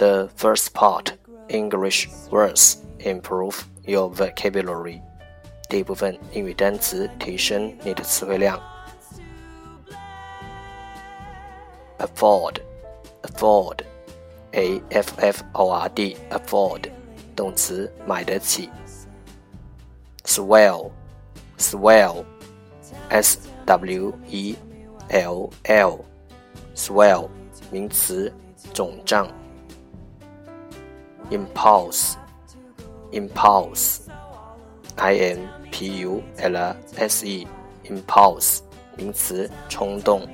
The first part English words improve your vocabulary. 第一部分英语单词提升你的词汇量。Afford, afford, a f f o r d, afford, 动词买得起。Swell, swell, s w e l l swell 名词，肿胀。 impulse，impulse，i m p u l s e，impulse 名词，冲动。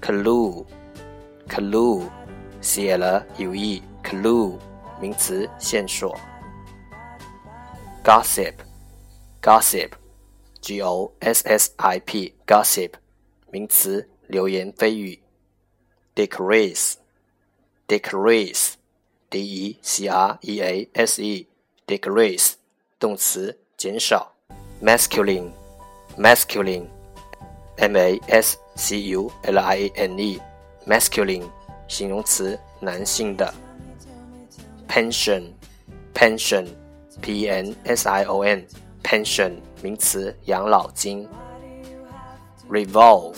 clue，clue，c l u e，clue 名词，线索。gossip，gossip，g o s s i p，gossip 名词。流言蜚语 d e c r e a s e decrease 动词，减少。，masculine masculine m a s c u l i n e masculine 形容词，男性的。pension，pension，p n s i o n，pension，名词，养老金。revolve。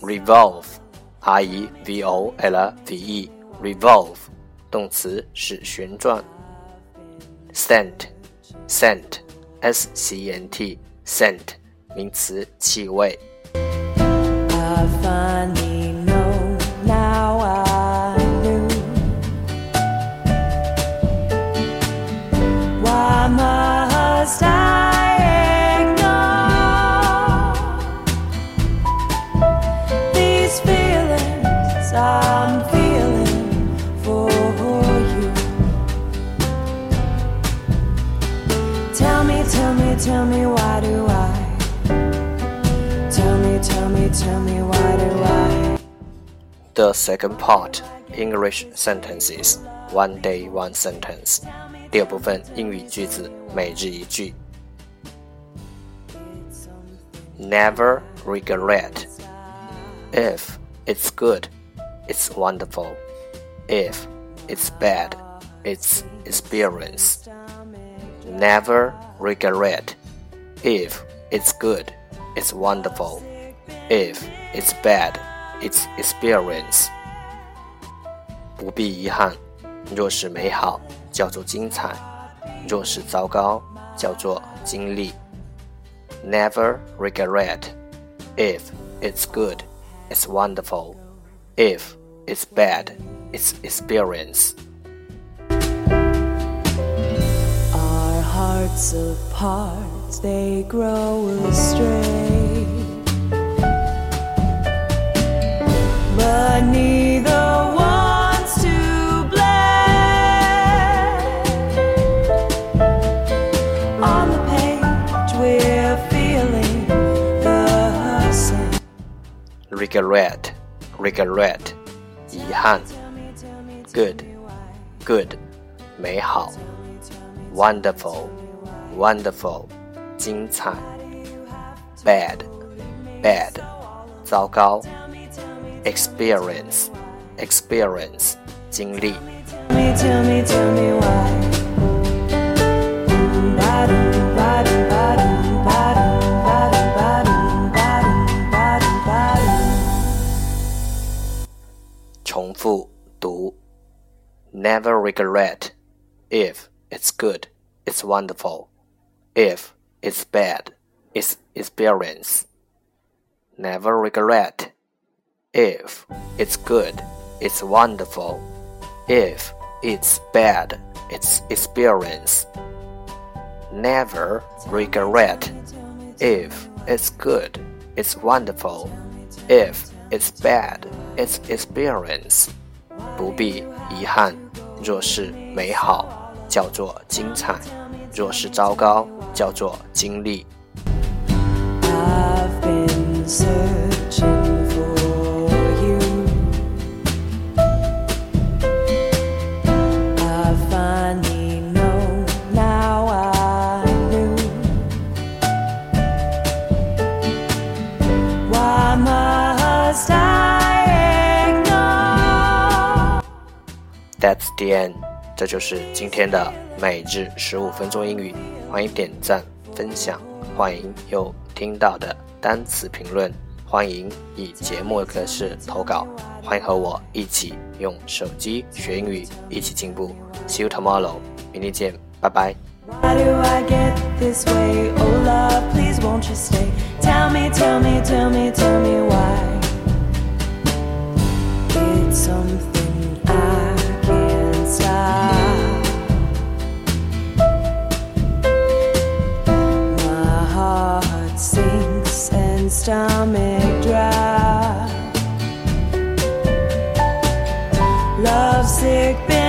revolve, r e v o l v e, revolve，动词是旋转，scent，scent，s c e n t，scent，名词气味。The second part English sentences one day one sentence. 第二部分英语句子每日一句。Never regret. If it's good, it's wonderful. If it's bad, it's experience. Never regret. If it's good, it's wonderful. If it's bad, it's experience. 不必遗憾，若是美好，叫做精彩；若是糟糕，叫做经历。Never regret. If it's good, it's wonderful. If it's bad, it's experience. Our hearts apart they grow astray. regret regret 遗憾，good good 美好，wonderful wonderful 精彩，bad bad 糟糕，experience experience 经历。 负读，never regret if it's good, it's wonderful, if it's bad, it's experience. Never regret if it's good, it's wonderful, if it's bad, it's experience. Never regret if it's good, it's wonderful, if it's bad, it's experience. 不必遗憾，若是美好，叫做精彩；若是糟糕，叫做经历。I've been searching That's the end. 这就是今天的每日十五分钟英语。欢迎点赞、分享，欢迎有听到的单词评论，欢迎以节目格式投稿，欢迎和我一起用手机学英语，一起进步。See you tomorrow，明天见，拜拜。stomach Lovesick, been